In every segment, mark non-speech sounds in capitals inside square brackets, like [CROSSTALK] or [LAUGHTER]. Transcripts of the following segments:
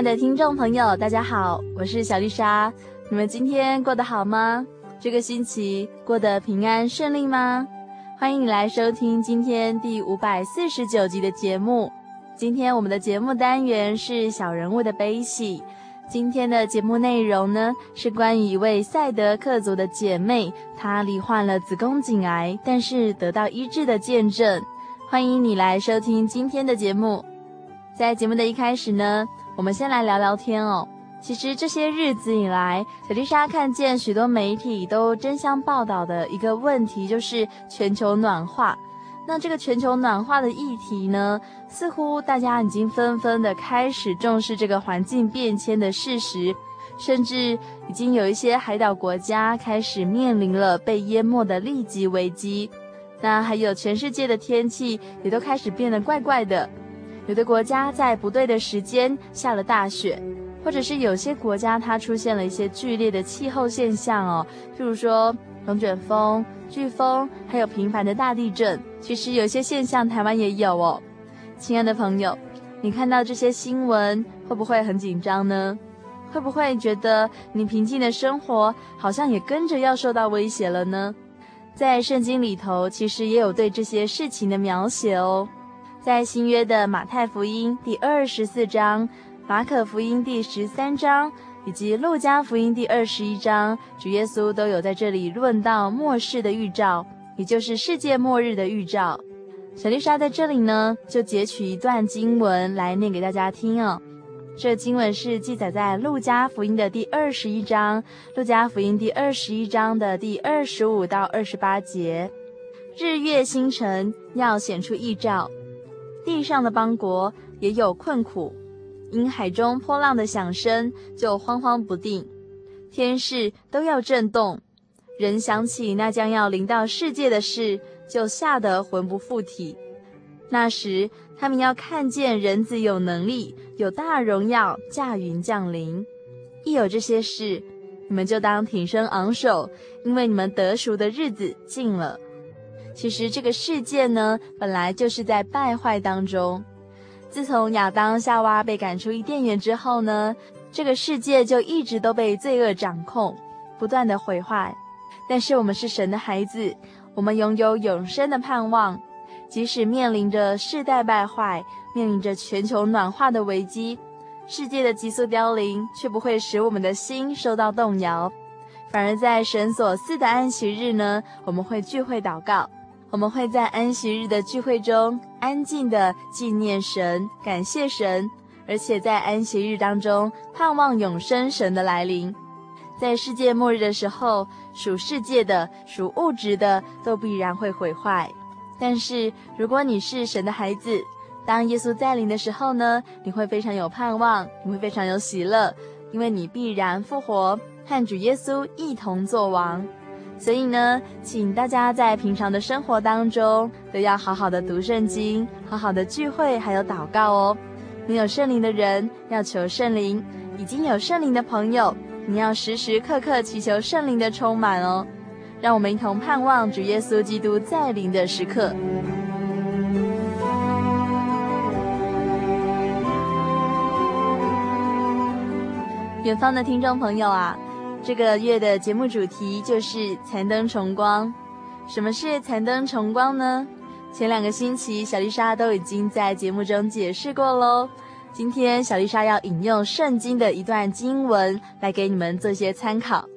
爱的听众朋友，大家好，我是小丽莎。你们今天过得好吗？这个星期过得平安顺利吗？欢迎你来收听今天第五百四十九集的节目。今天我们的节目单元是小人物的悲喜。今天的节目内容呢，是关于一位赛德克族的姐妹，她罹患了子宫颈癌，但是得到医治的见证。欢迎你来收听今天的节目。在节目的一开始呢，我们先来聊聊天哦。其实这些日子以来，小丽莎看见许多媒体都争相报道的一个问题，就是全球暖化。那这个全球暖化的议题呢，似乎大家已经纷纷的开始重视这个环境变迁的事实，甚至已经有一些海岛国家开始面临了被淹没的立即危机。那还有全世界的天气也都开始变得怪怪的。有的国家在不对的时间下了大雪，或者是有些国家它出现了一些剧烈的气候现象哦，譬如说龙卷风、飓风，还有频繁的大地震。其实有些现象台湾也有哦。亲爱的朋友，你看到这些新闻会不会很紧张呢？会不会觉得你平静的生活好像也跟着要受到威胁了呢？在圣经里头，其实也有对这些事情的描写哦。在新约的马太福音第二十四章、马可福音第十三章以及路加福音第二十一章，主耶稣都有在这里论到末世的预兆，也就是世界末日的预兆。小丽莎在这里呢，就截取一段经文来念给大家听哦。这经文是记载在路加福音的第二十一章，路加福音第二十一章的第二十五到二十八节：日月星辰要显出异兆。地上的邦国也有困苦，因海中波浪的响声就慌慌不定，天势都要震动。人想起那将要临到世界的事，就吓得魂不附体。那时他们要看见人子有能力，有大荣耀驾云降临。一有这些事，你们就当挺身昂首，因为你们得赎的日子近了。其实这个世界呢，本来就是在败坏当中。自从亚当夏娃被赶出伊甸园之后呢，这个世界就一直都被罪恶掌控，不断的毁坏。但是我们是神的孩子，我们拥有永生的盼望。即使面临着世代败坏，面临着全球暖化的危机，世界的急速凋零，却不会使我们的心受到动摇。反而在神所赐的安息日呢，我们会聚会祷告。我们会在安息日的聚会中安静地纪念神、感谢神，而且在安息日当中盼望永生神的来临。在世界末日的时候，属世界的、属物质的都必然会毁坏。但是如果你是神的孩子，当耶稣再临的时候呢，你会非常有盼望，你会非常有喜乐，因为你必然复活，和主耶稣一同作王。所以呢，请大家在平常的生活当中都要好好的读圣经，好好的聚会，还有祷告哦。没有圣灵的人要求圣灵，已经有圣灵的朋友你要时时刻刻祈求圣灵的充满哦。让我们一同盼望主耶稣基督再临的时刻。远方的听众朋友啊，这个月的节目主题就是残灯重光。什么是残灯重光呢？前两个星期，小丽莎都已经在节目中解释过喽。今天，小丽莎要引用圣经的一段经文来给你们做些参考。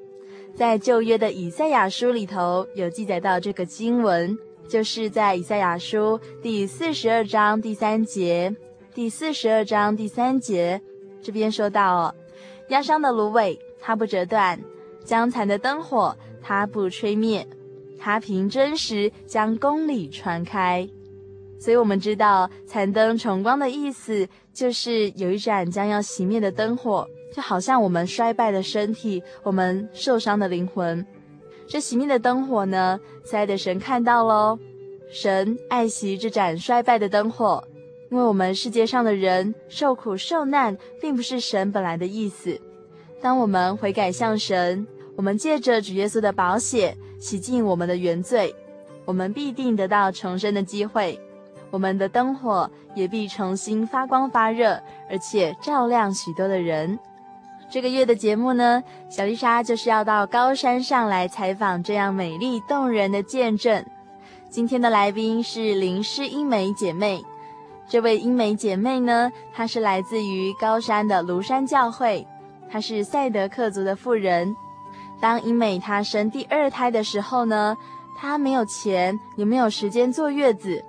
在旧约的以赛亚书里头有记载到这个经文，就是在以赛亚书第四十二章第三节。第四十二章第三节这边说到哦。压伤的芦苇，它不折断；将残的灯火，它不吹灭。它凭真实将公理传开。所以，我们知道残灯重光的意思，就是有一盏将要熄灭的灯火，就好像我们衰败的身体，我们受伤的灵魂。这熄灭的灯火呢，慈爱的神看到喽，神爱惜这盏衰败的灯火。因为我们世界上的人受苦受难，并不是神本来的意思。当我们悔改向神，我们借着主耶稣的宝血洗净我们的原罪，我们必定得到重生的机会。我们的灯火也必重新发光发热，而且照亮许多的人。这个月的节目呢，小丽莎就是要到高山上来采访这样美丽动人的见证。今天的来宾是林诗英美姐妹。这位英美姐妹呢，她是来自于高山的庐山教会，她是赛德克族的妇人。当英美她生第二胎的时候呢，她没有钱，也没有时间坐月子。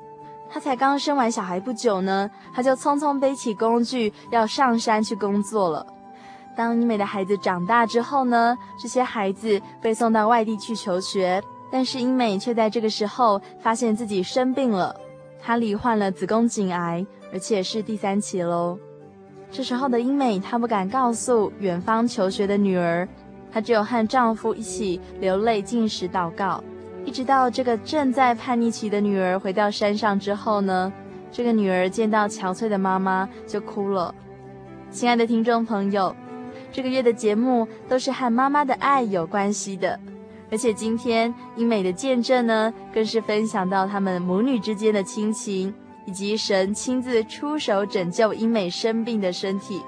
她才刚生完小孩不久呢，她就匆匆背起工具要上山去工作了。当英美的孩子长大之后呢，这些孩子被送到外地去求学，但是英美却在这个时候发现自己生病了。她罹患了子宫颈癌，而且是第三期喽。这时候的英美，她不敢告诉远方求学的女儿，她只有和丈夫一起流泪进食祷告。一直到这个正在叛逆期的女儿回到山上之后呢，这个女儿见到憔悴的妈妈就哭了。亲爱的听众朋友，这个月的节目都是和妈妈的爱有关系的。而且今天英美的见证呢，更是分享到他们母女之间的亲情，以及神亲自出手拯救英美生病的身体。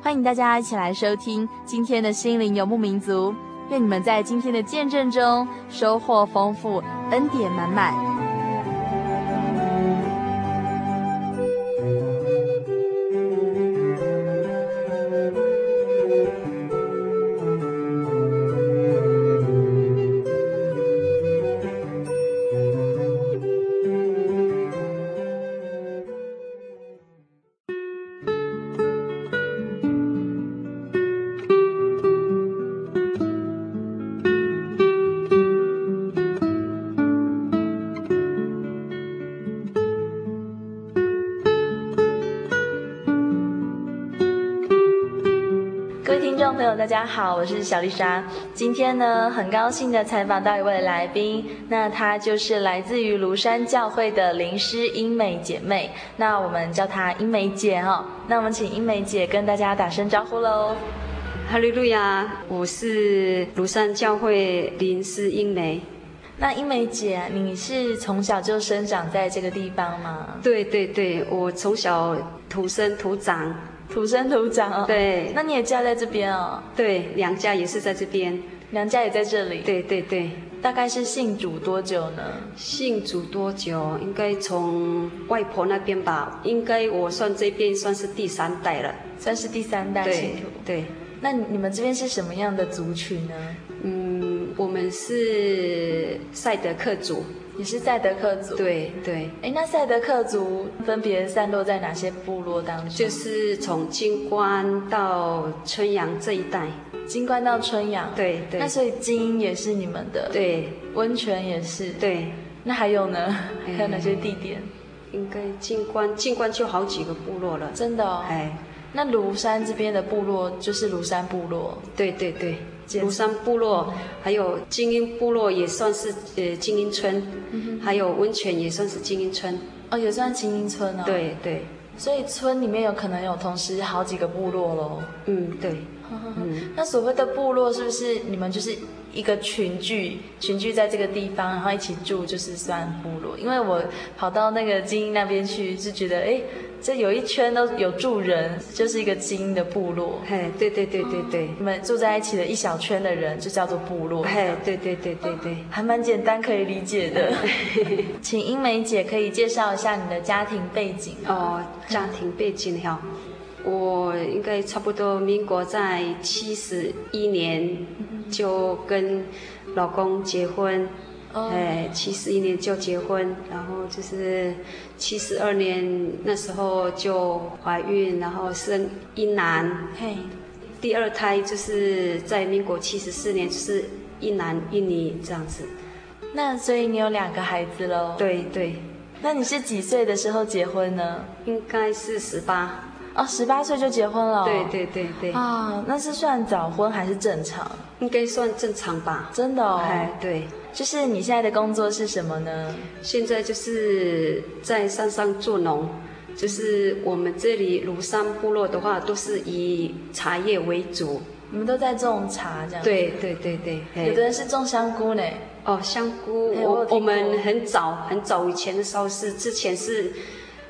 欢迎大家一起来收听今天的心灵游牧民族，愿你们在今天的见证中收获丰富，恩典满满。家好，我是小丽莎。今天呢，很高兴的采访到一位来宾，那她就是来自于庐山教会的灵师英美姐妹。那我们叫她英美姐哈。那我们请英美姐跟大家打声招呼喽。哈利路亚，我是庐山教会灵师英梅。那英梅姐，你是从小就生长在这个地方吗？对对对，我从小土生土长。土生土长哦，对，那你也嫁在这边哦？对，娘家也是在这边，娘家也在这里。对对对，大概是信主多久呢？信主多久？应该从外婆那边吧，应该我算这边算是第三代了，算是第三代信徒。对，对，那你们这边是什么样的族群呢？嗯，我们是赛德克族。你是赛德克族，对对。哎，那赛德克族分别散落在哪些部落当中？就是从金关到春阳这一带。金关到春阳，对对。那所以金也是你们的，对。温泉也是，对。那还有呢？还有哪些地点？应该金关，金关就好几个部落了。真的哦。哎，那庐山这边的部落就是庐山部落。对对对。庐山部落，还有精英部落也算是呃精英村，嗯、还有温泉也算是精英村。哦，也算精英村哦。对对。所以村里面有可能有同时好几个部落喽。嗯，对。嗯，那所谓的部落是不是你们就是一个群聚，群聚在这个地方，然后一起住，就是算部落？因为我跑到那个精英那边去，是觉得哎，这有一圈都有住人，就是一个精英的部落。嘿，对对对对对，你们住在一起的一小圈的人就叫做部落。嘿，对对对对对，还蛮简单可以理解的。[LAUGHS] 请英梅姐可以介绍一下你的家庭背景哦，家庭背景哈。我应该差不多，民国在七十一年就跟老公结婚，哎，七十一年就结婚，然后就是七十二年那时候就怀孕，然后生一男，嘿，第二胎就是在民国七十四年就是一男一女这样子。那所以你有两个孩子喽？对对。那你是几岁的时候结婚呢？应该是十八。哦，十八岁就结婚了。对对对对。啊，那是算早婚还是正常？应该算正常吧。真的哦。哎，对。就是你现在的工作是什么呢？现在就是在山上做农，就是我们这里庐山部落的话，都是以茶叶为主。你们都在种茶这样？对对对对。有的人是种香菇呢。哦，香菇，我我们很早很早以前的时候是之前是。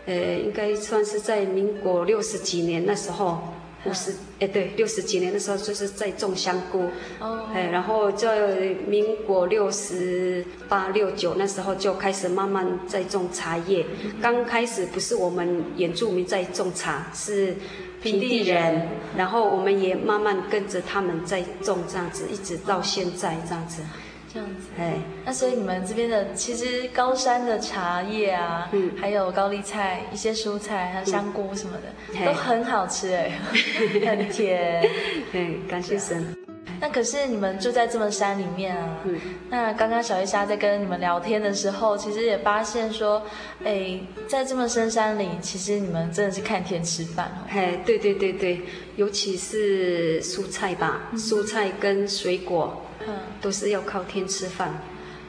呃，应该算是在民国六十几年那时候，五十，哎，对，六十几年的时候就是在种香菇，哦，哎，然后在民国六十八、六九那时候就开始慢慢在种茶叶。刚开始不是我们原住民在种茶，是平地人，然后我们也慢慢跟着他们在种这样子，一直到现在这样子。这样子，哎，那所以你们这边的其实高山的茶叶啊，嗯，还有高丽菜、一些蔬菜，还有香菇什么的，嗯、都很好吃哎，[LAUGHS] 很甜。对，感谢神。那可是你们住在这么山里面啊，嗯，那刚刚小丽莎在跟你们聊天的时候，其实也发现说，哎，在这么深山里，其实你们真的是看天吃饭哦。哎，对对对对，尤其是蔬菜吧，嗯、蔬菜跟水果。嗯，都是要靠天吃饭，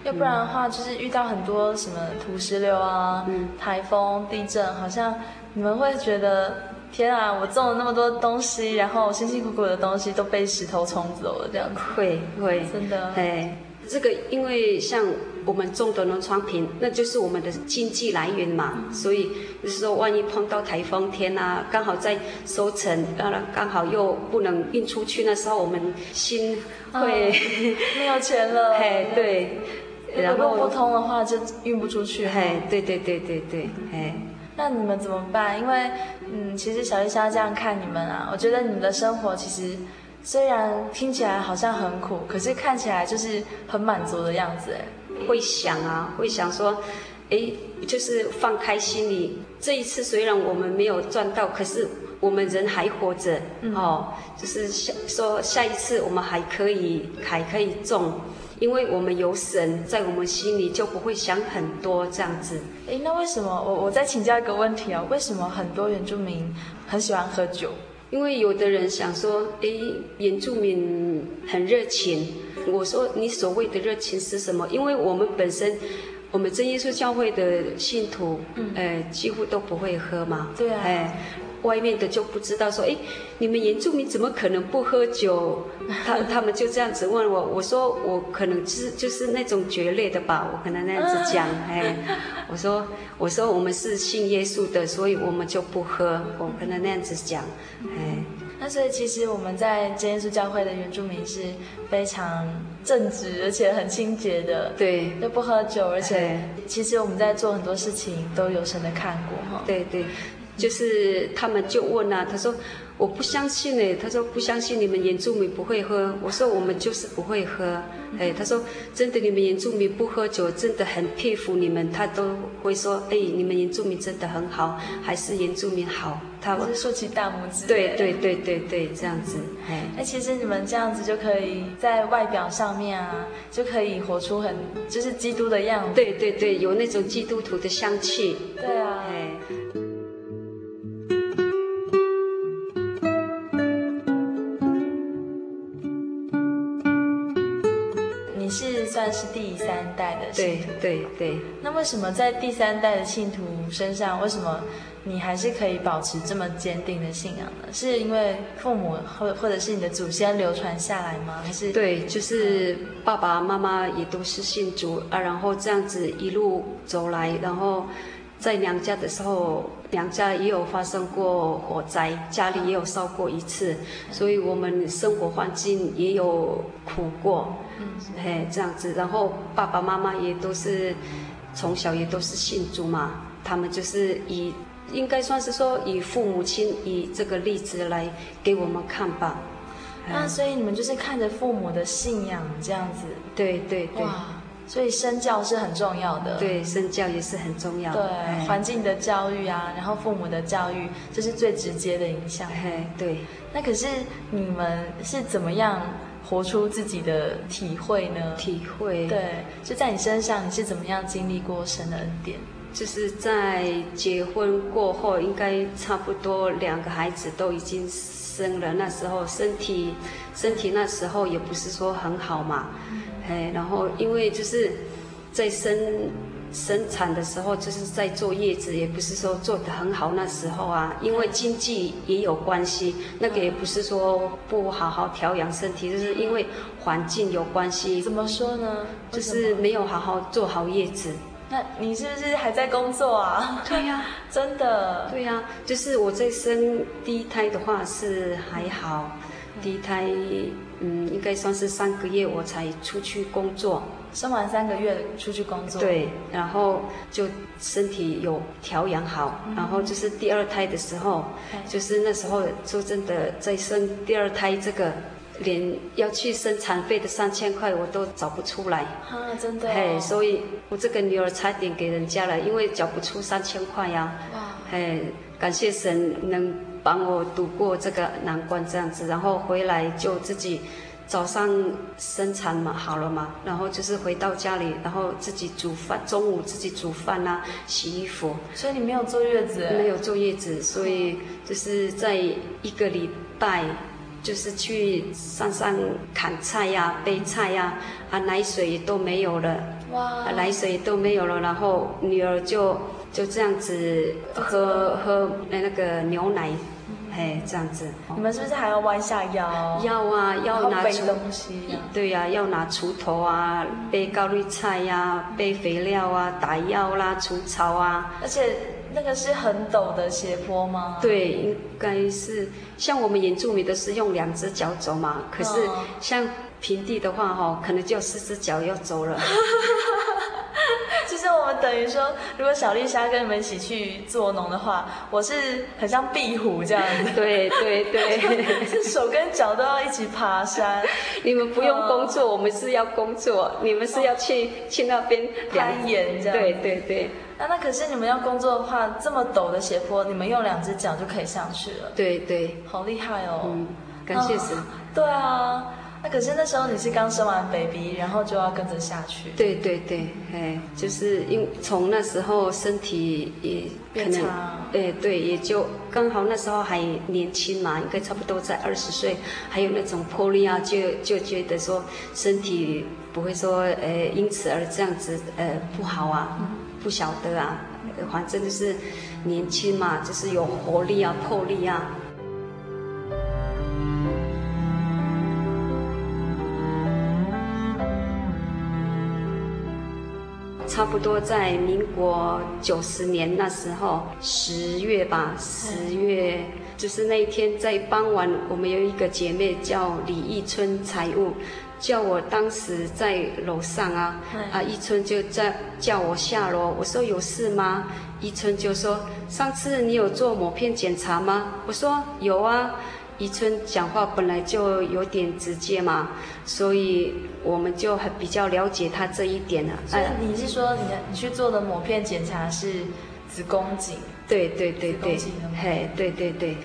要不然的话，就是遇到很多什么土石流啊、嗯、台风、地震，好像你们会觉得，天啊，我种了那么多东西，然后辛辛苦苦的东西都被石头冲走了，这样子。会会，真的。哎，这个因为像我们种的农产品，那就是我们的经济来源嘛，嗯、所以就是说，万一碰到台风天啊，刚好在收成，当然刚好又不能运出去，那时候我们心。会、哦、没有钱了，[LAUGHS] 嘿，对，然后不通的话就运不出去，嘿，对对对对对，嘿，那你们怎么办？因为，嗯，其实小丽莎这样看你们啊，我觉得你们的生活其实虽然听起来好像很苦，可是看起来就是很满足的样子，哎，会想啊，会想说，哎，就是放开心里，这一次虽然我们没有赚到，可是。我们人还活着，嗯、哦，就是下说下一次我们还可以还可以种，因为我们有神在我们心里，就不会想很多这样子。诶，那为什么我我再请教一个问题啊？为什么很多原住民很喜欢喝酒？因为有的人想说，诶，原住民很热情。我说你所谓的热情是什么？因为我们本身，我们真耶稣教会的信徒，嗯，呃，几乎都不会喝嘛。对啊。哎外面的就不知道说，哎，你们原住民怎么可能不喝酒？[LAUGHS] 他他们就这样子问我，我说我可能是就是那种决裂的吧，我可能那样子讲，哎，我说我说我们是信耶稣的，所以我们就不喝，我可能那样子讲，哎，那所以其实我们在真耶稣教会的原住民是非常正直而且很清洁的，对，都不喝酒，而且其实我们在做很多事情都有神的看过哈，对对。就是他们就问啊，他说我不相信呢，他说不相信你们原住民不会喝，我说我们就是不会喝，哎，他说真的你们原住民不喝酒，真的很佩服你们，他都会说哎，你们原住民真的很好，还是原住民好，他们竖起大拇指，对对对对对，这样子，哎，那其实你们这样子就可以在外表上面啊，就可以活出很就是基督的样子，对对对，有那种基督徒的香气，对代的信徒，对对对。那为什么在第三代的信徒身上，为什么你还是可以保持这么坚定的信仰呢？是因为父母或或者是你的祖先流传下来吗？还是对，就是爸爸妈妈也都是信主啊，然后这样子一路走来，然后。在娘家的时候，娘家也有发生过火灾，家里也有烧过一次，所以我们生活环境也有苦过，嗯，嘿，这样子。然后爸爸妈妈也都是从小也都是信主嘛，他们就是以应该算是说以父母亲以这个例子来给我们看吧。那所以你们就是看着父母的信仰这样子，对对对。所以身教是很重要的，对，身教也是很重要的。对，哎、环境的教育啊，然后父母的教育，这是最直接的影响。哎，对。那可是你们是怎么样活出自己的体会呢？体会。对，就在你身上，你是怎么样经历过神的恩典？就是在结婚过后，应该差不多两个孩子都已经生了，那时候身体身体那时候也不是说很好嘛。嗯哎，然后因为就是在生生产的时候，就是在坐月子，也不是说做得很好。那时候啊，因为经济也有关系，那个也不是说不好好调养身体，就是因为环境有关系。怎么说呢？就是没有好好做好月子。那你是不是还在工作啊？对呀，[LAUGHS] 真的。对呀，就是我在生第一胎的话是还好，第一胎。嗯，应该算是三个月我才出去工作，生完三个月出去工作。对，然后就身体有调养好，嗯、然后就是第二胎的时候，嗯、就是那时候说真的在生第二胎这个，连要去生产费的三千块我都找不出来。啊，真的、哦。嘿，所以我这个女儿差点给人家了，因为缴不出三千块呀。哇。哎，感谢神能。帮我度过这个难关，这样子，然后回来就自己早上生产嘛，好了嘛，然后就是回到家里，然后自己煮饭，中午自己煮饭啊，洗衣服。所以你没有坐月子？没有坐月子，所以就是在一个礼拜，就是去山上砍菜呀、啊、背菜呀，啊，奶水也都没有了，哇，啊、奶水也都没有了，然后女儿就。就这样子喝喝那那个牛奶，嘿，这样子。你们是不是还要弯下腰？要啊，要拿锄。东西。对呀，要拿锄头啊，背高丽菜呀，背肥料啊，打药啦，除草啊。而且那个是很陡的斜坡吗？对，应该是。像我们原住民都是用两只脚走嘛，可是像平地的话，哈，可能就四只脚要走了。[LAUGHS] 其 [LAUGHS] 实我们等于说，如果小丽莎跟你们一起去做农的话，我是很像壁虎这样子。对对对，是 [LAUGHS] 手跟脚都要一起爬山。你们不用工作，嗯、我们是要工作。你们是要去、哦、去那边攀岩这样。对对对。那那可是你们要工作的话，这么陡的斜坡，你们用两只脚就可以上去了。对对，好厉害哦。嗯，感谢神、哦。对啊。那可是那时候你是刚生完 baby，然后就要跟着下去。对对对，哎，就是因从那时候身体也可能，哎对，也就刚好那时候还年轻嘛，应该差不多在二十岁，还有那种魄力啊，就就觉得说身体不会说呃因此而这样子呃不好啊，不晓得啊，反正就是年轻嘛，就是有活力啊，魄力啊。差不多在民国九十年那时候十月吧，十月就是那一天在傍晚，我们有一个姐妹叫李义春财务，叫我当时在楼上啊，啊义春就在叫我下楼，我说有事吗？义春就说上次你有做某片检查吗？我说有啊。宜春讲话本来就有点直接嘛，所以我们就很比较了解他这一点了。所以你是说你你去做的抹片检查是子宫颈？对对对对，嘿，对对对。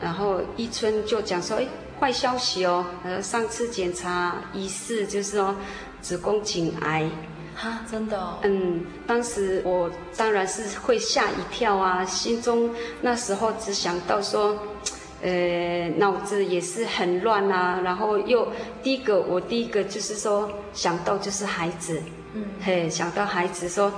然后宜春就讲说，哎，坏消息哦，呃，上次检查疑似就是说子宫颈癌。哈，真的哦。嗯，当时我当然是会吓一跳啊，心中那时候只想到说。呃，脑子也是很乱啊。然后又第一个，我第一个就是说想到就是孩子，嗯，嘿，想到孩子说，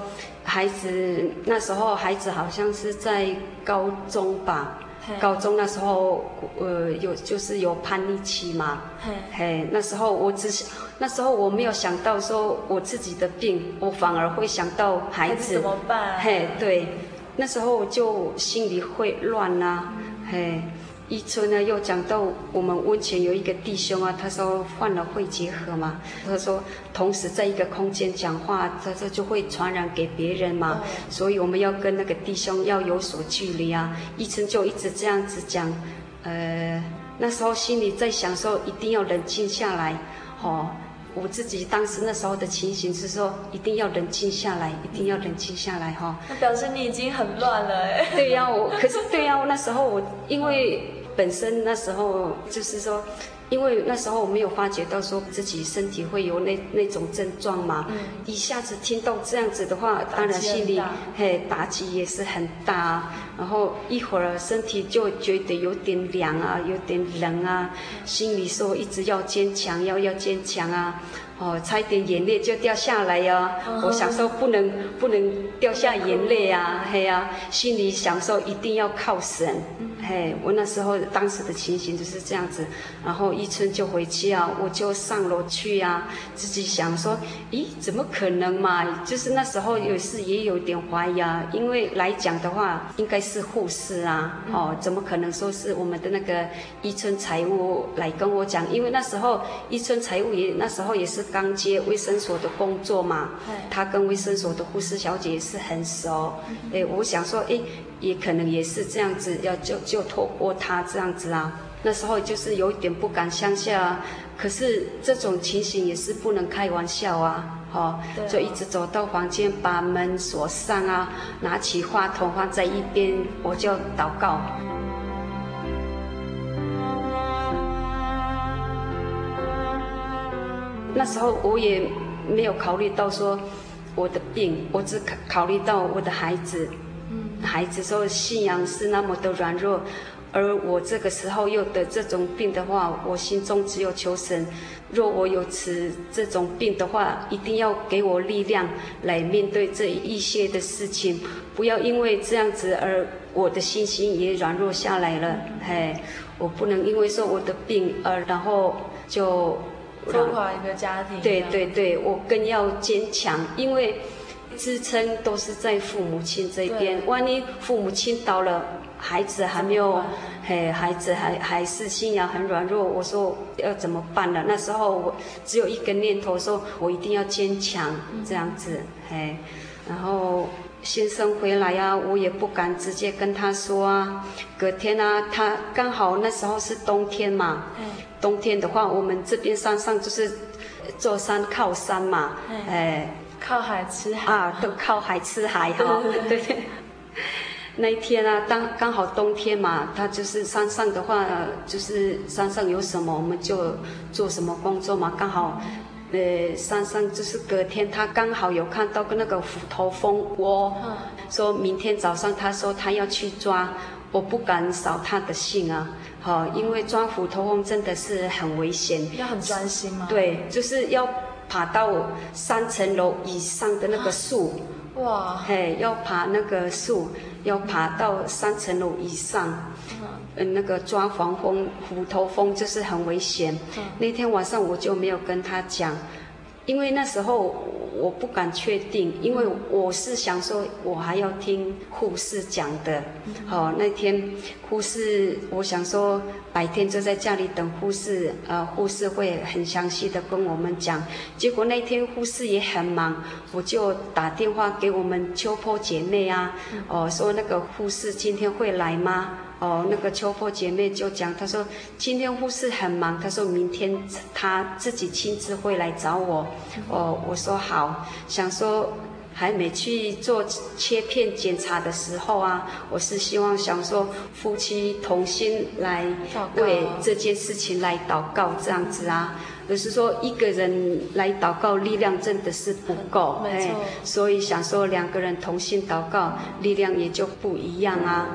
孩子那时候孩子好像是在高中吧。高中那时候，呃，有就是有叛逆期嘛，嘿，嘿，那时候我只是那时候我没有想到说我自己的病，我反而会想到孩子，怎么办？嘿，对，那时候就心里会乱啊，嗯、嘿。一村呢，又讲到我们温泉有一个弟兄啊，他说患了肺结核嘛，他说同时在一个空间讲话，他说就会传染给别人嘛，所以我们要跟那个弟兄要有所距离啊。一村就一直这样子讲，呃，那时候心里在想说一定要冷静下来，哦。我自己当时那时候的情形是说，一定要冷静下来，一定要冷静下来哈。那表示你已经很乱了哎。对呀，我可是对呀，我那时候我因为本身那时候就是说。因为那时候我没有发觉到说自己身体会有那那种症状嘛，嗯、一下子听到这样子的话，当然心里嘿打击也是很大，然后一会儿身体就觉得有点凉啊，有点冷啊，心里说一直要坚强，要要坚强啊。哦，差一点眼泪就掉下来呀、我想说不能不能掉下眼泪啊，嘿呀、啊，心里想说一定要靠神，嗯、嘿，我那时候当时的情形就是这样子，然后一春就回去啊，我就上楼去啊，自己想说，咦，怎么可能嘛？就是那时候有时也有点怀疑啊，因为来讲的话应该是护士啊，哦，怎么可能说是我们的那个一春财务来跟我讲？因为那时候一春财务也那时候也是。刚接卫生所的工作嘛，他跟卫生所的护士小姐也是很熟。哎，我想说，哎，也可能也是这样子，要就就透过他这样子啊。那时候就是有一点不敢相信啊，可是这种情形也是不能开玩笑啊，哦，就一直走到房间，把门锁上啊，拿起话筒放在一边，我就祷告。那时候我也没有考虑到说我的病，我只考考虑到我的孩子。孩子说信仰是那么的软弱，而我这个时候又得这种病的话，我心中只有求神，若我有此这种病的话，一定要给我力量来面对这一些的事情，不要因为这样子而我的信心也软弱下来了。嘿，我不能因为说我的病而然后就。拖垮一个家庭。对对对，我更要坚强，因为支撑都是在父母亲这边。万一父母亲倒了，孩子还没有，嘿，孩子还还是信仰很软弱。我说要怎么办呢？那时候我只有一个念头，说我一定要坚强，这样子，嘿，然后。先生回来呀、啊，我也不敢直接跟他说啊。隔天啊，他刚好那时候是冬天嘛。冬天的话，我们这边山上就是坐山靠山嘛。哎，靠海吃海。啊，都靠海吃海哈。对对。那一天啊，当刚好冬天嘛，他就是山上的话，就是山上有什么我们就做什么工作嘛，刚好。呃，山上就是隔天，他刚好有看到个那个虎头蜂窝，嗯、说明天早上他说他要去抓，我不敢扫他的兴啊，好、哦，因为抓虎头蜂真的是很危险，要很专心吗？对，就是要爬到三层楼以上的那个树，哇，嘿，要爬那个树，要爬到三层楼以上。嗯，那个抓黄蜂、虎头蜂就是很危险。嗯、那天晚上我就没有跟他讲，因为那时候我不敢确定，因为我是想说，我还要听护士讲的。好、嗯哦，那天护士，我想说白天就在家里等护士，呃，护士会很详细的跟我们讲。结果那天护士也很忙，我就打电话给我们秋坡姐妹啊，哦，说那个护士今天会来吗？哦，那个秋波姐妹就讲，她说今天护士很忙，她说明天她自己亲自会来找我。哦，我说好，想说还没去做切片检查的时候啊，我是希望想说夫妻同心来为这件事情来祷告这样子啊。就是说一个人来祷告力量真的是不够，哎，所以想说两个人同心祷告力量也就不一样啊。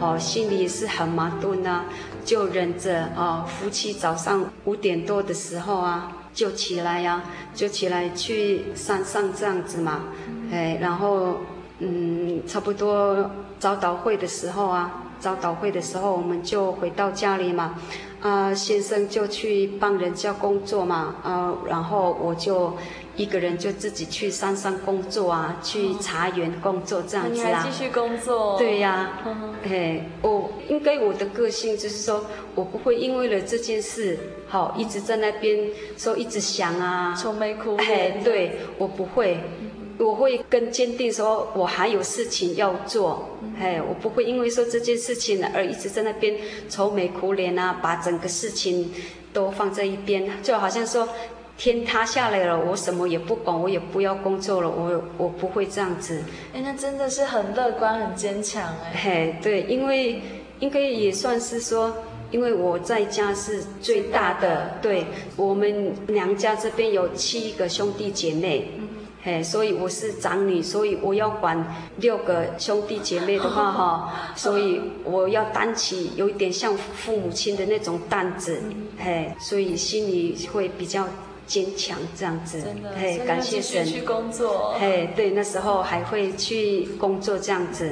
哦，心里也是很矛盾啊，就忍着哦，夫妻早上五点多的时候啊，就起来呀、啊，就起来去山上这样子嘛，哎，然后嗯，差不多早祷会的时候啊，早祷会的时候我们就回到家里嘛。啊，先生就去帮人家工作嘛，啊，然后我就一个人就自己去山上工作啊，去茶园工作这样子啊。你还继续工作？对呀、啊，哎，我应该我的个性就是说，我不会因为了这件事，好一直在那边说一直想啊，愁眉苦脸。哎，对，我不会。我会更坚定说，我还有事情要做，哎，我不会因为说这件事情而一直在那边愁眉苦脸啊，把整个事情都放在一边，就好像说天塌下来了，我什么也不管，我也不要工作了，我我不会这样子。哎，那真的是很乐观、很坚强哎。嘿，对，因为应该也算是说，因为我在家是最大的，大的对，我们娘家这边有七个兄弟姐妹。嗯嘿，所以我是长女，所以我要管六个兄弟姐妹的话 [LAUGHS] 哈，所以我要担起有一点像父母亲的那种担子，嘿，所以心里会比较坚强这样子。真的，嘿，感谢神。去工作。嘿，对，那时候还会去工作这样子，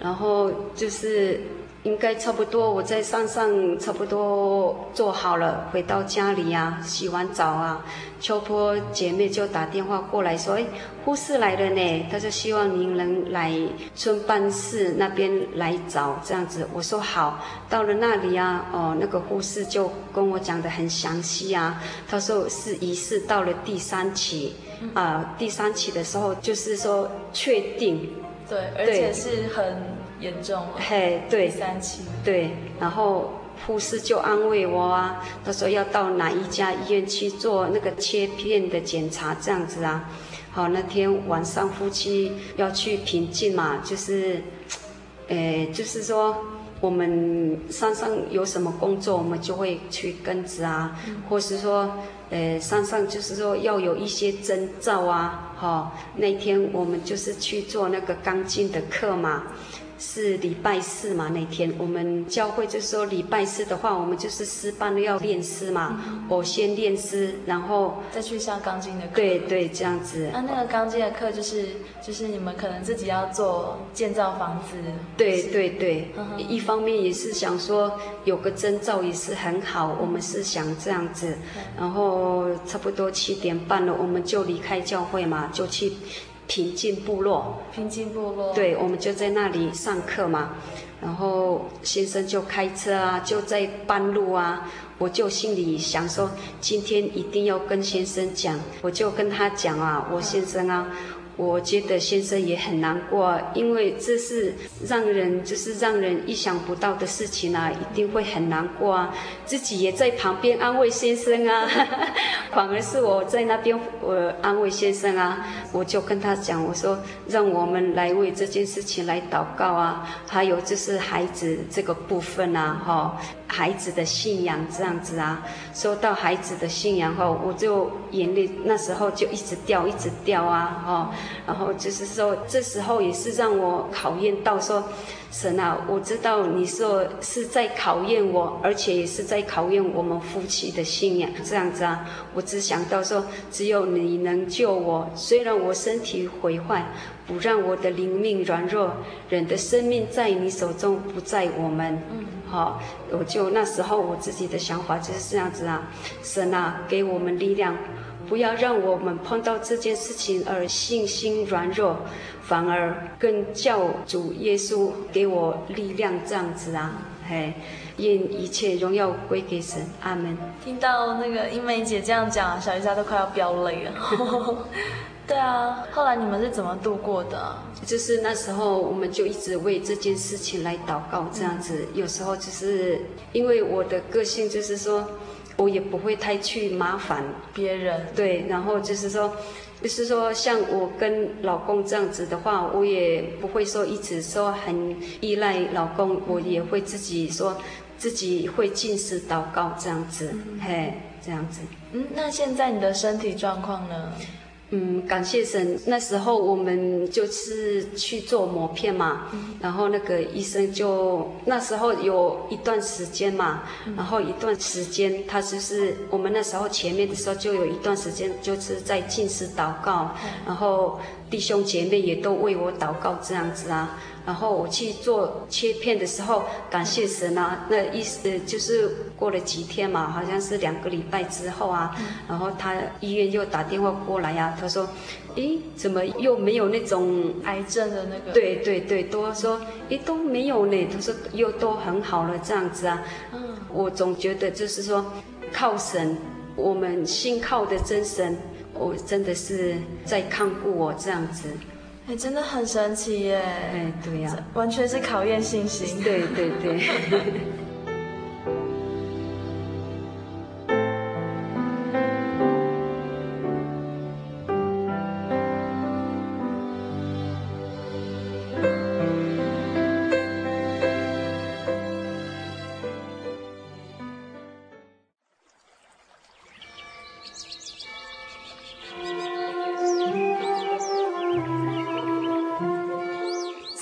然后就是。应该差不多，我在山上差不多做好了，回到家里呀、啊，洗完澡啊，秋波姐妹就打电话过来说：“哎，护士来了呢，她就希望您能来村办事那边来找这样子。”我说好，到了那里啊，哦，那个护士就跟我讲的很详细啊，她说是疑似到了第三期，啊、呃，第三期的时候就是说确定，对，而且是很。严重了，嘿，对，三期，对，然后护士就安慰我啊，他说要到哪一家医院去做那个切片的检查，这样子啊。好，那天晚上夫妻要去平静嘛，就是，诶，就是说我们山上有什么工作，我们就会去跟着啊，嗯、或是说，呃，山上就是说要有一些征兆啊，好，那天我们就是去做那个钢筋的课嘛。是礼拜四嘛？那天我们教会就说礼拜四的话，我们就是诗班要练诗嘛。嗯、我先练诗，然后再去上钢筋的课。对对，这样子。那、啊、那个钢筋的课就是就是你们可能自己要做建造房子。对对对，一方面也是想说有个征兆也是很好，我们是想这样子。然后差不多七点半了，我们就离开教会嘛，就去。平静部落，平静部落，对，我们就在那里上课嘛，然后先生就开车啊，就在半路啊，我就心里想说，今天一定要跟先生讲，我就跟他讲啊，我先生啊。我觉得先生也很难过，因为这是让人就是让人意想不到的事情啊，一定会很难过啊。自己也在旁边安慰先生啊，[LAUGHS] 反而是我在那边我安慰先生啊，我就跟他讲，我说让我们来为这件事情来祷告啊，还有就是孩子这个部分啊，哈，孩子的信仰这样子啊。说到孩子的信仰后，我就眼泪那时候就一直掉，一直掉啊，哦。然后就是说，这时候也是让我考验到说，神啊，我知道你说是在考验我，而且也是在考验我们夫妻的信仰，这样子啊。我只想到说，只有你能救我，虽然我身体毁坏，不让我的灵命软弱，人的生命在你手中，不在我们。嗯，好，我就那时候我自己的想法就是这样子啊，神啊，给我们力量。不要让我们碰到这件事情而信心软弱，反而更叫主耶稣给我力量，这样子啊，嘿，愿一切荣耀归给神，阿门。听到那个英梅姐这样讲，小鱼家都快要飙泪了。对啊，后来你们是怎么度过的？就是那时候，我们就一直为这件事情来祷告，这样子。有时候就是因为我的个性，就是说。我也不会太去麻烦别人，对，然后就是说，就是说，像我跟老公这样子的话，我也不会说一直说很依赖老公，我也会自己说自己会进食祷告这样子，嗯、嘿，这样子。嗯，那现在你的身体状况呢？嗯，感谢神。那时候我们就是去做磨片嘛，嗯、然后那个医生就那时候有一段时间嘛，嗯、然后一段时间他就是我们那时候前面的时候就有一段时间就是在进食祷告，嗯、然后弟兄姐妹也都为我祷告这样子啊。然后我去做切片的时候，感谢神啊！那意思就是过了几天嘛，好像是两个礼拜之后啊，然后他医院又打电话过来呀、啊，他说：“诶，怎么又没有那种癌症的那个？”对对对，都说诶都没有呢。他说又都很好了这样子啊。嗯，我总觉得就是说靠神，我们信靠的真神，我真的是在看顾我这样子。哎，真的很神奇耶！哎，对呀、啊，完全是考验信心。对对对。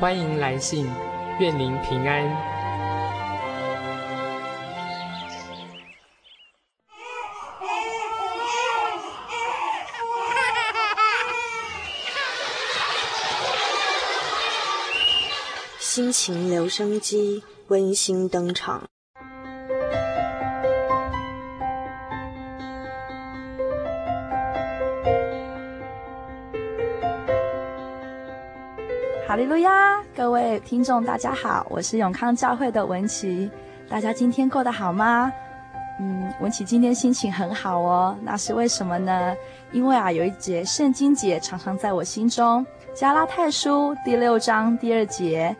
欢迎来信，愿您平安。心情留声机温馨登场。哈利路亚！各位听众，大家好，我是永康教会的文琪。大家今天过得好吗？嗯，文琪今天心情很好哦。那是为什么呢？因为啊，有一节圣经节常常在我心中，《加拉太书》第六章第二节：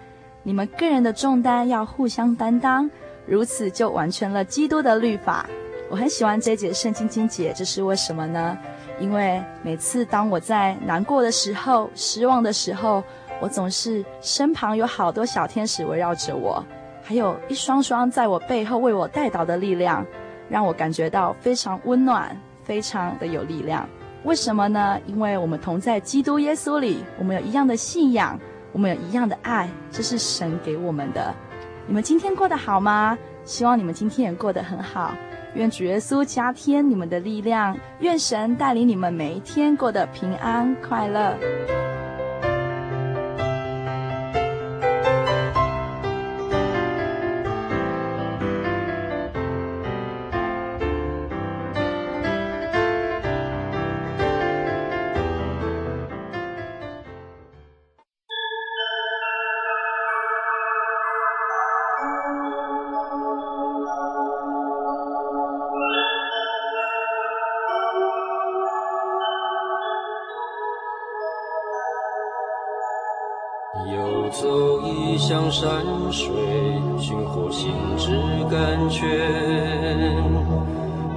你们个人的重担要互相担当，如此就完成了基督的律法。我很喜欢这节圣经经节，这是为什么呢？因为每次当我在难过的时候、失望的时候，我总是身旁有好多小天使围绕着我，还有一双双在我背后为我带导的力量，让我感觉到非常温暖，非常的有力量。为什么呢？因为我们同在基督耶稣里，我们有一样的信仰，我们有一样的爱，这是神给我们的。你们今天过得好吗？希望你们今天也过得很好。愿主耶稣加添你们的力量，愿神带领你们每一天过得平安快乐。水，寻获心之甘泉，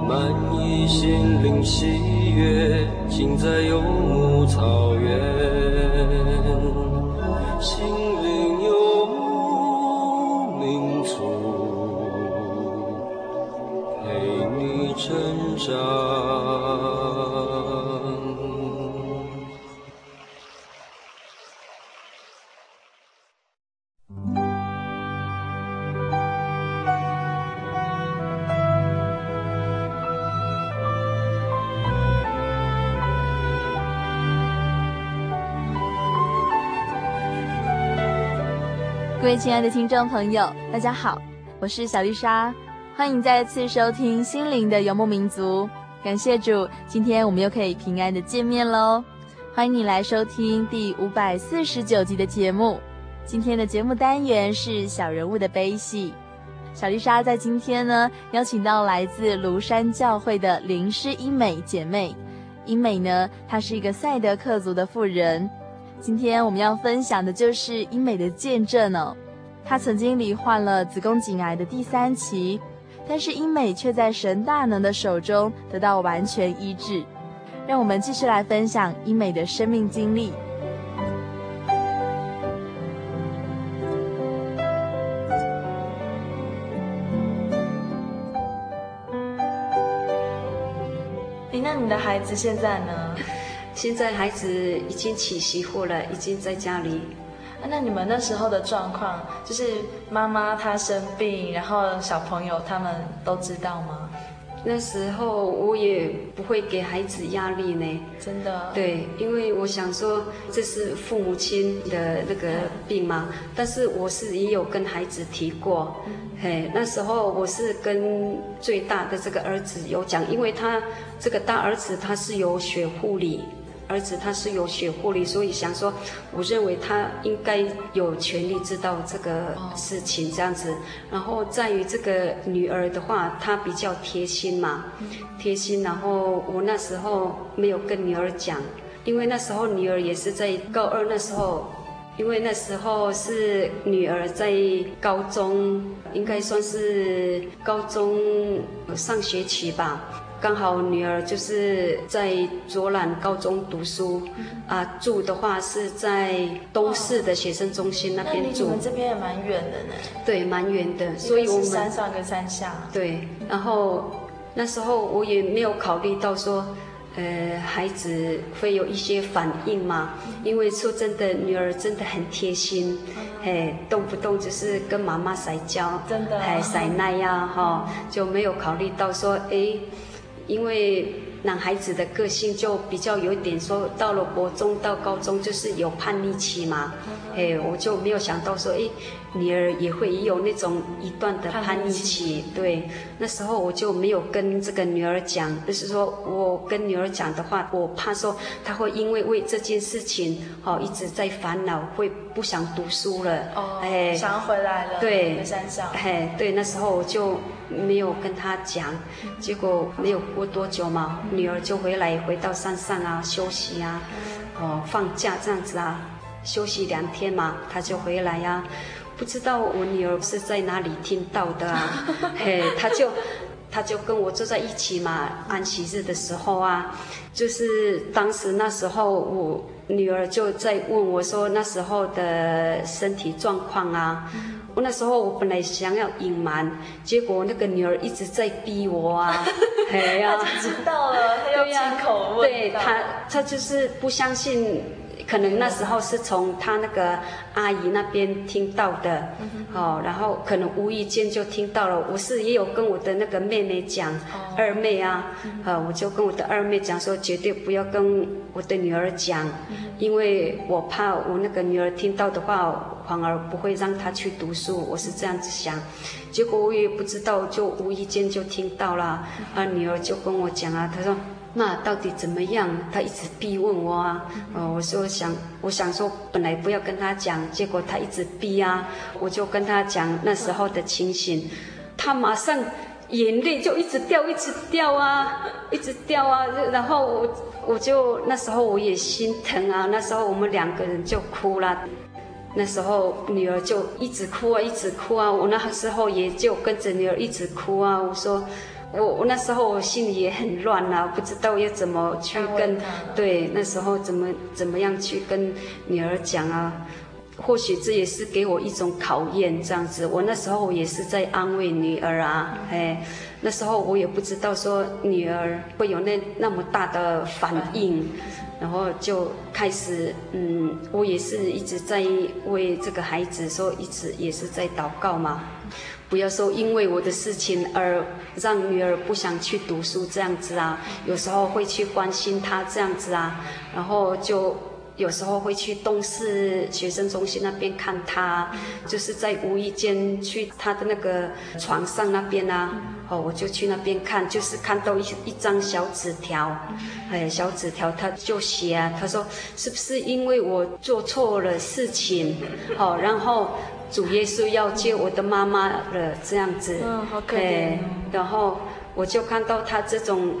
满溢心灵喜悦，尽在有亲爱的听众朋友，大家好，我是小丽莎，欢迎再次收听《心灵的游牧民族》。感谢主，今天我们又可以平安的见面喽！欢迎你来收听第五百四十九集的节目。今天的节目单元是小人物的悲喜。小丽莎在今天呢，邀请到来自庐山教会的林诗英美姐妹。英美呢，她是一个赛德克族的妇人。今天我们要分享的就是英美的见证哦。她曾经罹患了子宫颈癌的第三期，但是英美却在神大能的手中得到完全医治。让我们继续来分享英美的生命经历。那你的孩子现在呢？[LAUGHS] 现在孩子已经娶媳妇了，已经在家里。那你们那时候的状况，就是妈妈她生病，然后小朋友他们都知道吗？那时候我也不会给孩子压力呢，真的。对，因为我想说这是父母亲的那个病嘛，但是我是也有跟孩子提过，嘿，那时候我是跟最大的这个儿子有讲，因为他这个大儿子他是有学护理。儿子他是有血护理，所以想说，我认为他应该有权利知道这个事情这样子。然后在于这个女儿的话，她比较贴心嘛，贴心。然后我那时候没有跟女儿讲，因为那时候女儿也是在高二那时候，因为那时候是女儿在高中，应该算是高中上学期吧。刚好女儿就是在卓兰高中读书，啊，住的话是在东市的学生中心那边住。那离你们这边也蛮远的呢。对，蛮远的，所以我们山上跟山下。对，然后那时候我也没有考虑到说，呃，孩子会有一些反应嘛，因为说真的，女儿真的很贴心，嘿，动不动就是跟妈妈撒娇，真的，还撒奶呀，哈，就没有考虑到说，哎。因为男孩子的个性就比较有一点说，到了国中到高中就是有叛逆期嘛，哎，我就没有想到说，哎，女儿也会有那种一段的叛逆期，对，那时候我就没有跟这个女儿讲，就是说我跟女儿讲的话，我怕说她会因为为这件事情，哦，一直在烦恼，会不想读书了，哦，哎，想要回来了，对，山上，哎，对，那时候我就。没有跟他讲，结果没有过多久嘛，女儿就回来，回到山上啊休息啊，哦放假这样子啊，休息两天嘛，他就回来呀、啊。不知道我女儿是在哪里听到的啊，[LAUGHS] 嘿，他就他就跟我坐在一起嘛，安息日的时候啊，就是当时那时候我女儿就在问我说那时候的身体状况啊。我那时候我本来想要隐瞒，结果那个女儿一直在逼我啊，[LAUGHS] 哎呀，他知道了，他要亲口问，对他，他就是不相信。可能那时候是从他那个阿姨那边听到的，哦，然后可能无意间就听到了。我是也有跟我的那个妹妹讲，二妹啊，呃，我就跟我的二妹讲说，绝对不要跟我的女儿讲，因为我怕我那个女儿听到的话，反而不会让她去读书。我是这样子想，结果我也不知道，就无意间就听到了，啊，女儿就跟我讲啊，她说。那到底怎么样？他一直逼问我啊，呃，我说想，我想说本来不要跟他讲，结果他一直逼啊，我就跟他讲那时候的情形，他马上眼泪就一直掉，一直掉啊，一直掉啊，然后我我就那时候我也心疼啊，那时候我们两个人就哭了，那时候女儿就一直哭啊，一直哭啊，我那时候也就跟着女儿一直哭啊，我说。我我那时候我心里也很乱啊，不知道要怎么去跟，对，那时候怎么怎么样去跟女儿讲啊？或许这也是给我一种考验，这样子。我那时候也是在安慰女儿啊，哎，那时候我也不知道说女儿会有那那么大的反应，然后就开始，嗯，我也是一直在为这个孩子说，一直也是在祷告嘛。不要说因为我的事情而让女儿不想去读书这样子啊，有时候会去关心她这样子啊，然后就有时候会去东市学生中心那边看她，就是在无意间去她的那个床上那边啊，哦，我就去那边看，就是看到一一张小纸条，哎，小纸条他就写啊，他说是不是因为我做错了事情，哦，然后。主耶稣要救我的妈妈了，这样子，嗯，好可怜。然后我就看到他这种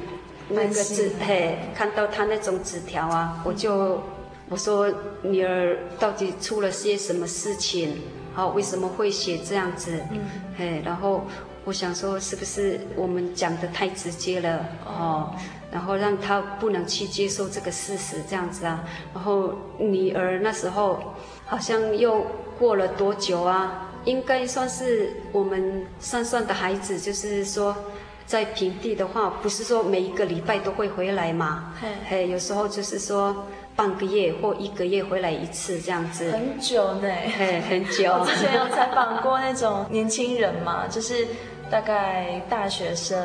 那个字，嘿，看到他那种纸条啊，我就我说女儿到底出了些什么事情？好，为什么会写这样子？嗯，嘿，然后我想说，是不是我们讲的太直接了？哦，然后让他不能去接受这个事实，这样子啊。然后女儿那时候好像又过了多久啊？应该算是我们算算的孩子，就是说。在平地的话，不是说每一个礼拜都会回来嘛？嘿，嘿，有时候就是说半个月或一个月回来一次这样子。很久呢，嘿，很久。[LAUGHS] 我之前有采访过那种年轻人嘛，就是大概大学生，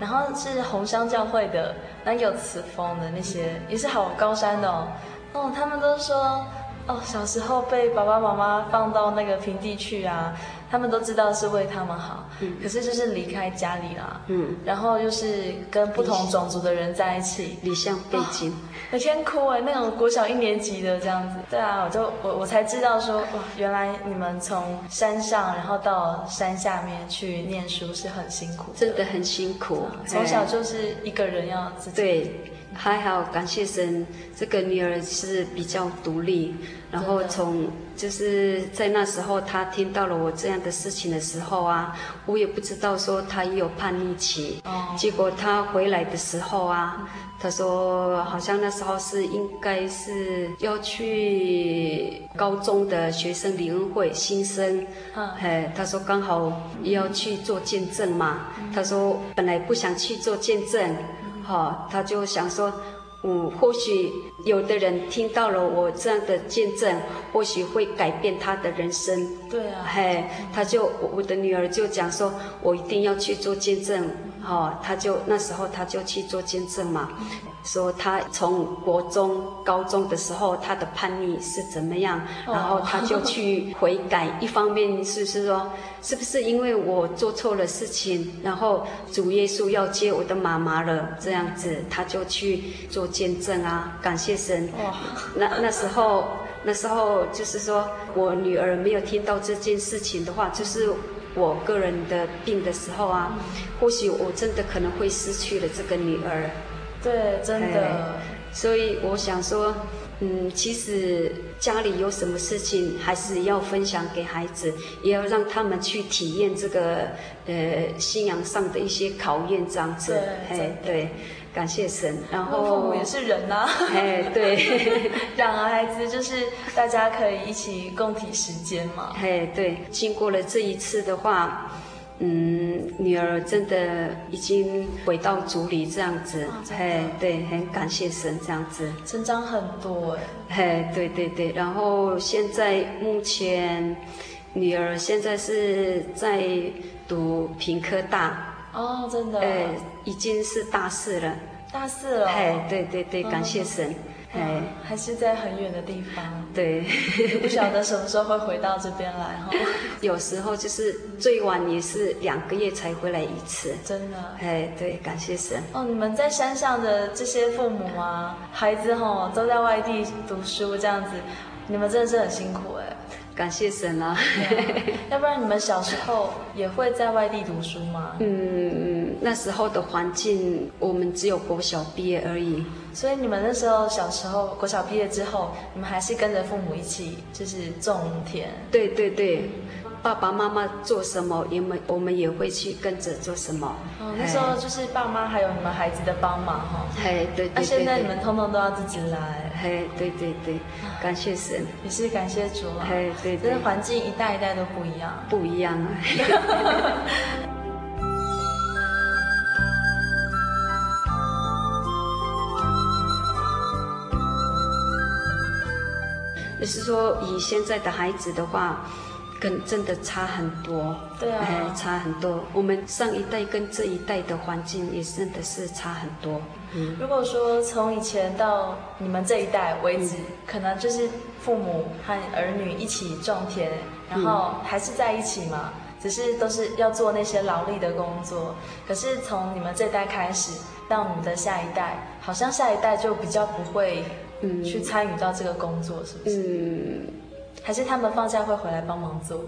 然后是红香教会的，那有慈风的那些，也是好高山的哦。哦，他们都说，哦，小时候被爸爸妈妈放到那个平地去啊。他们都知道是为他们好，嗯、可是就是离开家里啦，嗯，然后又是跟不同种族的人在一起，离乡背井，每天哭哎，那种国小一年级的这样子，对啊，我就我我才知道说哇，原来你们从山上然后到山下面去念书是很辛苦，真的很辛苦，从小就是一个人要自己。对。还好，感谢神，这个女儿是比较独立。然后从就是在那时候，她听到了我这样的事情的时候啊，我也不知道说他也有叛逆期。哦。结果他回来的时候啊，他说好像那时候是应该是要去高中的学生联恩会新生。嗯。嘿，他说刚好也要去做见证嘛。他说本来不想去做见证。好，他就想说，嗯，或许有的人听到了我这样的见证，或许会改变他的人生。对啊，嘿，他就我的女儿就讲说，我一定要去做见证。好，他就那时候他就去做见证嘛。说他从国中、高中的时候，他的叛逆是怎么样，然后他就去悔改。一方面是是说，是不是因为我做错了事情，然后主耶稣要接我的妈妈了，这样子他就去做见证啊，感谢神。那那时候那时候就是说我女儿没有听到这件事情的话，就是我个人的病的时候啊，或许我真的可能会失去了这个女儿。对，真的。所以我想说，嗯，其实家里有什么事情，还是要分享给孩子，也要让他们去体验这个，呃，信仰上的一些考验，这样子。对，感谢神。然后父母也是人呐、啊。哎，对，[LAUGHS] 养儿孩子就是大家可以一起共体时间嘛。嘿，对，经过了这一次的话。嗯，女儿真的已经回到族里这样子，嘿，对，很感谢神这样子，成长很多哎，嘿，对对对，然后现在目前女儿现在是在读屏科大，哦，真的，哎，已经是大四了，大四了，哎，对对对，感谢神。嗯哎，还是在很远的地方。对，不晓得什么时候会回到这边来哈。[LAUGHS] 有时候就是最晚也是两个月才回来一次。真的。哎，对，感谢神。哦，你们在山上的这些父母啊，孩子哈都在外地读书这样子，你们真的是很辛苦哎。感谢神啊！[LAUGHS] 要不然你们小时候也会在外地读书吗？嗯，那时候的环境，我们只有国小毕业而已。所以你们那时候小时候国小毕业之后，你们还是跟着父母一起就是种田？对对对。爸爸妈妈做什么，我们我们也会去跟着做什么。哦，那时候就是爸妈还有你们孩子的帮忙哈。嘿，对对对。那现在你们通通都要自己来。嘿，对对对，感谢神。也是感谢主啊。嘿，对对。这环境一代一代都不一样。不一样啊。就是说，以现在的孩子的话。跟真的差很多，对啊，哎，差很多。我们上一代跟这一代的环境也真的是差很多。嗯，如果说从以前到你们这一代为止，嗯，可能就是父母和儿女一起种田，然后还是在一起嘛，只是都是要做那些劳力的工作。可是从你们这代开始到你们的下一代，好像下一代就比较不会，嗯，去参与到这个工作，是不是？嗯。还是他们放假会回来帮忙做？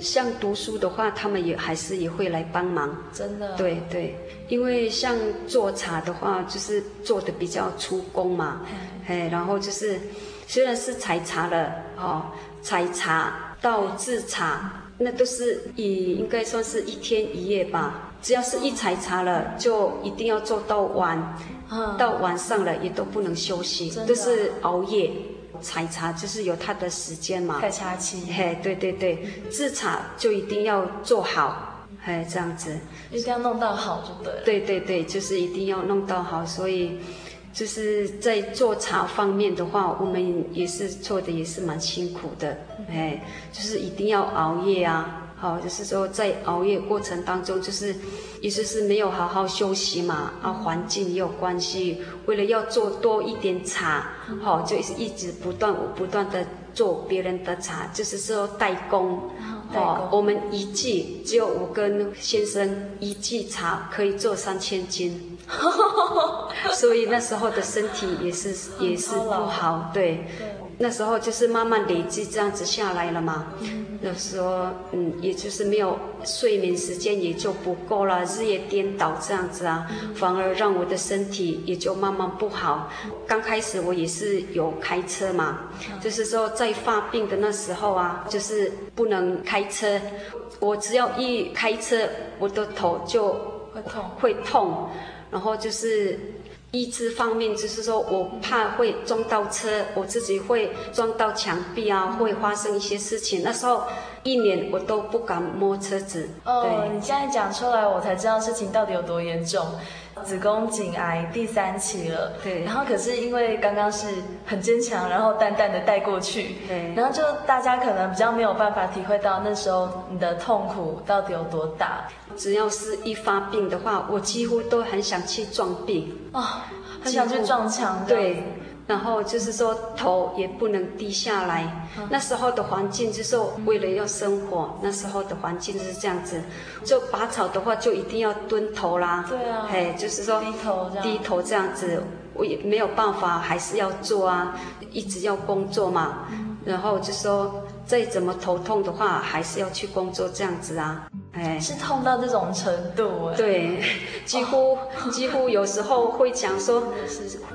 像读书的话，他们也还是也会来帮忙。真的？对对，因为像做茶的话，就是做的比较出工嘛，哎，然后就是虽然是采茶了，哦，采茶到制茶，那都是以应该算是一天一夜吧。只要是一采茶了，就一定要做到晚，嗯、到晚上了也都不能休息，都是熬夜。采茶就是有它的时间嘛，采茶期。嘿，对对对，制茶就一定要做好，嘿，这样子，一定要弄到好就对了。对对对，就是一定要弄到好，所以就是在做茶方面的话，我们也是做的也是蛮辛苦的，哎，就是一定要熬夜啊。好，就是说在熬夜过程当中，就是，意思是没有好好休息嘛，啊，环境也有关系。为了要做多一点茶，好，就是一直不断不断的做别人的茶，就是说代工。哦，我们一季只有我跟先生一季茶可以做三千斤，[LAUGHS] 所以那时候的身体也是也是不好，对。那时候就是慢慢累积这样子下来了嘛，那时候嗯，也就是没有睡眠时间也就不够了，日夜颠倒这样子啊，反而让我的身体也就慢慢不好。刚开始我也是有开车嘛，就是说在发病的那时候啊，就是不能开车，我只要一开车，我的头就会痛，会痛，然后就是。意志方面就是说，我怕会撞到车，我自己会撞到墙壁啊，会发生一些事情。那时候一年我都不敢摸车子。哦，你现在讲出来，我才知道事情到底有多严重。子宫颈癌第三期了，对。然后可是因为刚刚是很坚强，然后淡淡的带过去，对。然后就大家可能比较没有办法体会到那时候你的痛苦到底有多大。只要是一发病的话，我几乎都很想去撞病，哦，很想去撞墙，对。然后就是说头也不能低下来，嗯、那时候的环境就是为了要生活，那时候的环境就是这样子。就拔草的话，就一定要蹲头啦。对啊。嘿，就是说低头这样，低头这样子，我也没有办法，还是要做啊，一直要工作嘛。嗯、然后就说再怎么头痛的话，还是要去工作这样子啊。哎，是痛到这种程度？对，几乎、哦、几乎有时候会讲说，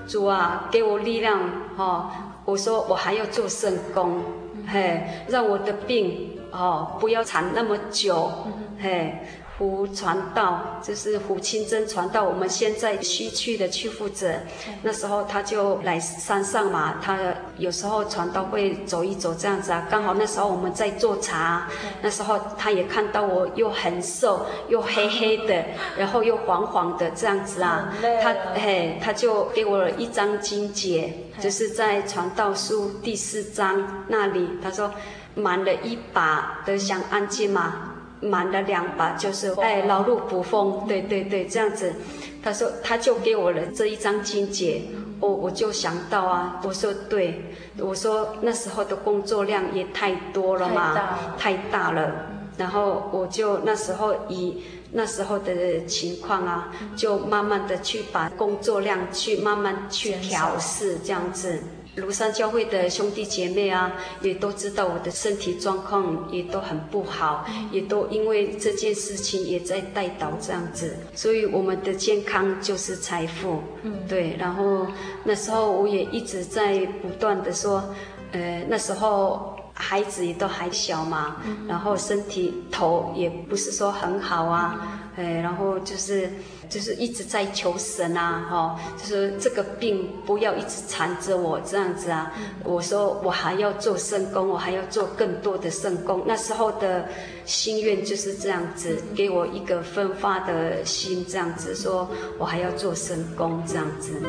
主啊，给我力量哈、哦！我说我还要做圣工，嘿，让我的病哦不要缠那么久，嘿。福传道就是胡清真传道，我们现在西区的区负责，那时候他就来山上嘛，他有时候传道会走一走这样子啊，刚好那时候我们在做茶，那时候他也看到我又很瘦又黑黑的，然后又黄黄的这样子啊，他嘿他就给我了一张金解，就是在传道书第四章那里，他说满了一把的想安静嘛。满了两把，就是哎，劳碌补风，对对对，这样子。他说，他就给我了这一张金解，我我就想到啊，我说对，我说那时候的工作量也太多了嘛，太大了，太大了。然后我就那时候以那时候的情况啊，就慢慢的去把工作量去慢慢去调试，这样子。庐山教会的兄弟姐妹啊，也都知道我的身体状况也都很不好，也都因为这件事情也在带导这样子，所以我们的健康就是财富，嗯，对。然后那时候我也一直在不断的说，呃，那时候孩子也都还小嘛，然后身体头也不是说很好啊，呃，然后就是。就是一直在求神啊，哈、哦，就是这个病不要一直缠着我这样子啊。我说我还要做圣工，我还要做更多的圣工。那时候的心愿就是这样子，给我一个分发的心，这样子说我还要做圣工这样子。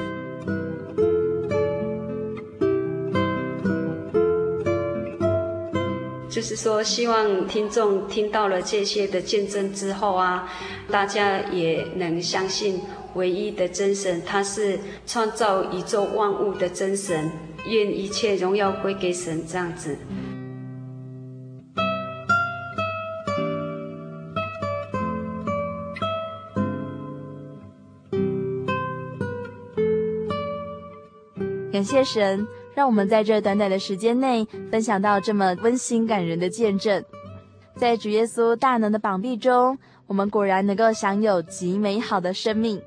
就是说，希望听众听到了这些的见证之后啊，大家也能相信唯一的真神，他是创造宇宙万物的真神。愿一切荣耀归给神，这样子。感谢神。让我们在这短短的时间内分享到这么温馨感人的见证。在主耶稣大能的膀臂中，我们果然能够享有极美好的生命，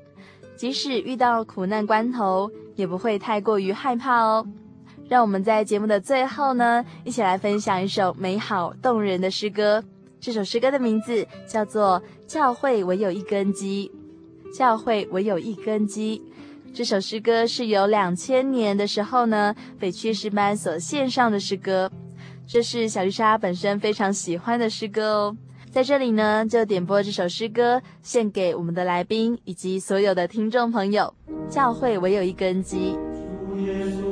即使遇到苦难关头，也不会太过于害怕哦。让我们在节目的最后呢，一起来分享一首美好动人的诗歌。这首诗歌的名字叫做《教会唯有一根基》。教会唯有一根基。这首诗歌是由两千年的时候呢，北区诗班所献上的诗歌。这是小丽莎本身非常喜欢的诗歌哦。在这里呢，就点播这首诗歌，献给我们的来宾以及所有的听众朋友。教会唯有一根基。在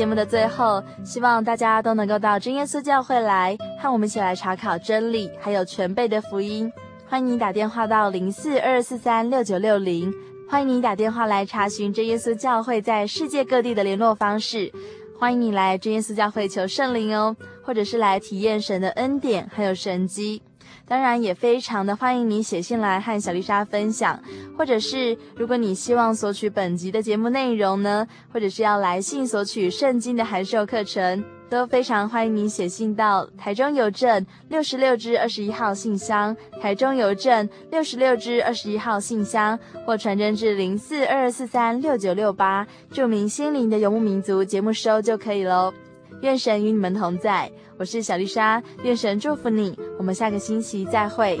节目的最后，希望大家都能够到真耶稣教会来，和我们一起来查考真理，还有全备的福音。欢迎你打电话到零四二四三六九六零，欢迎你打电话来查询真耶稣教会在世界各地的联络方式。欢迎你来真耶稣教会求圣灵哦，或者是来体验神的恩典还有神迹。当然也非常的欢迎你写信来和小丽莎分享，或者是如果你希望索取本集的节目内容呢，或者是要来信索取圣经的函授课程，都非常欢迎你写信到台中邮政六十六支二十一号信箱，台中邮政六十六支二十一号信箱，或传真至零四二二四三六九六八，注明心灵的游牧民族节目收就可以喽。愿神与你们同在，我是小丽莎，愿神祝福你，我们下个星期再会。